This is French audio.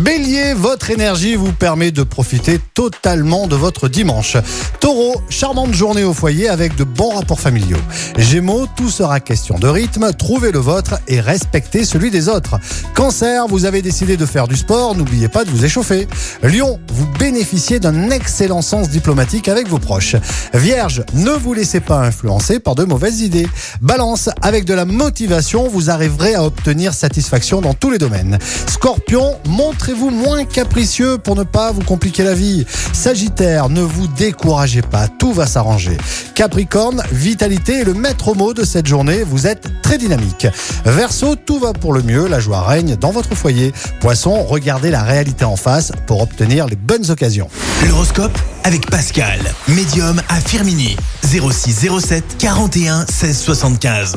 Bélier, votre énergie vous permet de profiter totalement de votre dimanche. Taureau, charmante journée au foyer avec de bons rapports familiaux. Gémeaux, tout sera question de rythme, trouvez le vôtre et respectez celui des autres. Cancer, vous avez décidé de faire du sport, n'oubliez pas de vous échauffer. Lion, vous bénéficiez d'un excellent sens diplomatique avec vos proches. Vierge, ne vous laissez pas influencer par de mauvaises idées. Balance, avec de la motivation, vous arriverez à obtenir satisfaction dans tous les domaines. Scorpion, montrez-vous moins capricieux pour ne pas vous compliquer la vie. Sagittaire, ne vous découragez pas, tout va s'arranger. Capricorne, vitalité est le maître mot de cette journée, vous êtes très dynamique. Verseau, tout va pour le mieux, la joie règne dans votre foyer. Poisson, regardez la réalité en face pour obtenir les bonnes occasions. L'horoscope avec Pascal, médium à Firmini. 06 07 41 16 75.